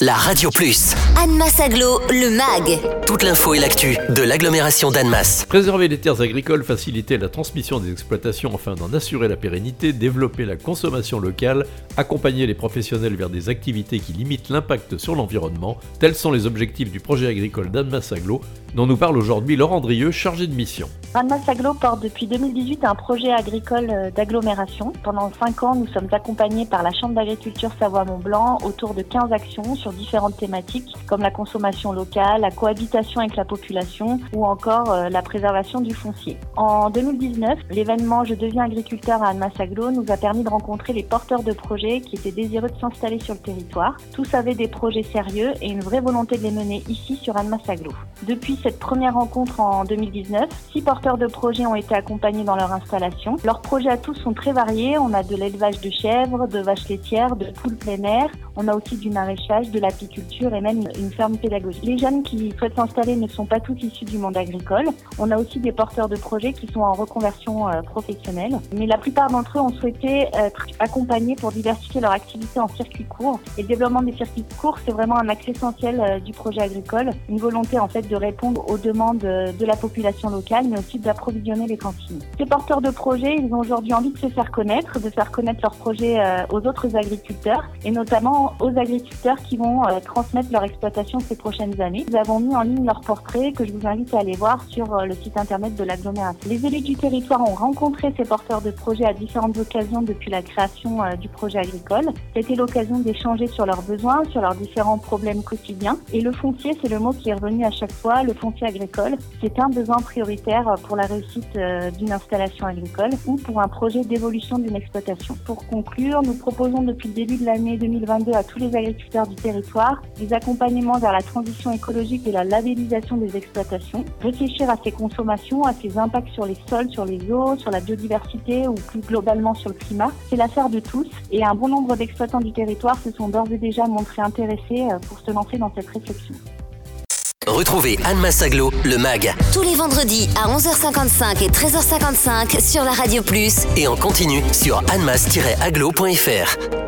la Radio Plus. Annemasse Aglo, le MAG. Toute l'info et l'actu de l'agglomération d'Annemasse. Préserver les terres agricoles, faciliter la transmission des exploitations afin d'en assurer la pérennité, développer la consommation locale, accompagner les professionnels vers des activités qui limitent l'impact sur l'environnement, tels sont les objectifs du projet agricole d'Annemasse Aglo, dont nous parle aujourd'hui Laurent Drieux, chargé de mission. Annemasse Aglo porte depuis 2018 un projet agricole euh, d'agglomération. Pendant 5 ans, nous sommes accompagnés par la Chambre d'agriculture Savoie-Mont-Blanc autour de 15 actions sur différentes thématiques comme la consommation locale, la cohabitation avec la population ou encore euh, la préservation du foncier. En 2019, l'événement Je deviens agriculteur à Annemasse Aglo nous a permis de rencontrer les porteurs de projets qui étaient désireux de s'installer sur le territoire. Tous avaient des projets sérieux et une vraie volonté de les mener ici sur Annemasse Aglo. Depuis cette première rencontre en 2019, six porteurs de projets ont été accompagnés dans leur installation. Leurs projets à tous sont très variés. On a de l'élevage de chèvres, de vaches laitières, de poules plein air. On a aussi du maraîchage, de l'apiculture et même une ferme pédagogique. Les jeunes qui souhaitent s'installer ne sont pas tous issus du monde agricole. On a aussi des porteurs de projets qui sont en reconversion euh, professionnelle. Mais la plupart d'entre eux ont souhaité être accompagnés pour diversifier leur activité en circuit court. Et le développement des circuits courts, c'est vraiment un axe essentiel euh, du projet agricole. Une volonté en fait de répondre aux demandes de la population locale, mais aussi d'approvisionner les cantines. Ces porteurs de projets, ils ont aujourd'hui envie de se faire connaître, de faire connaître leurs projets euh, aux autres agriculteurs et notamment aux agriculteurs qui vont euh, transmettre leur exploitation ces prochaines années. Nous avons mis en ligne leurs portraits que je vous invite à aller voir sur euh, le site internet de l'agglomération. Les élus du territoire ont rencontré ces porteurs de projets à différentes occasions depuis la création du projet agricole. C'était l'occasion d'échanger sur leurs besoins, sur leurs différents problèmes quotidiens. Et le foncier, c'est le mot qui est revenu à chaque fois, le foncier agricole. C'est un besoin prioritaire pour la réussite euh, d'une installation agricole ou pour un projet d'évolution d'une exploitation. Pour conclure, nous proposons depuis le début de l'année 2022 à tous les agriculteurs du territoire des accompagnements vers la transition écologique et la labellisation des exploitations, réfléchir à ces consommations, à ses impacts sur les sols, sur les eaux, sur la biodiversité ou plus globalement sur le climat. C'est l'affaire de tous et un bon nombre d'exploitants du territoire se sont d'ores et déjà montrés intéressés euh, pour se lancer dans cette réflexion. Retrouvez Anne Massaglo, le MAG. Tous les vendredis à 11h55 et 13h55 sur la Radio Plus. Et en continu sur annemass-aglo.fr.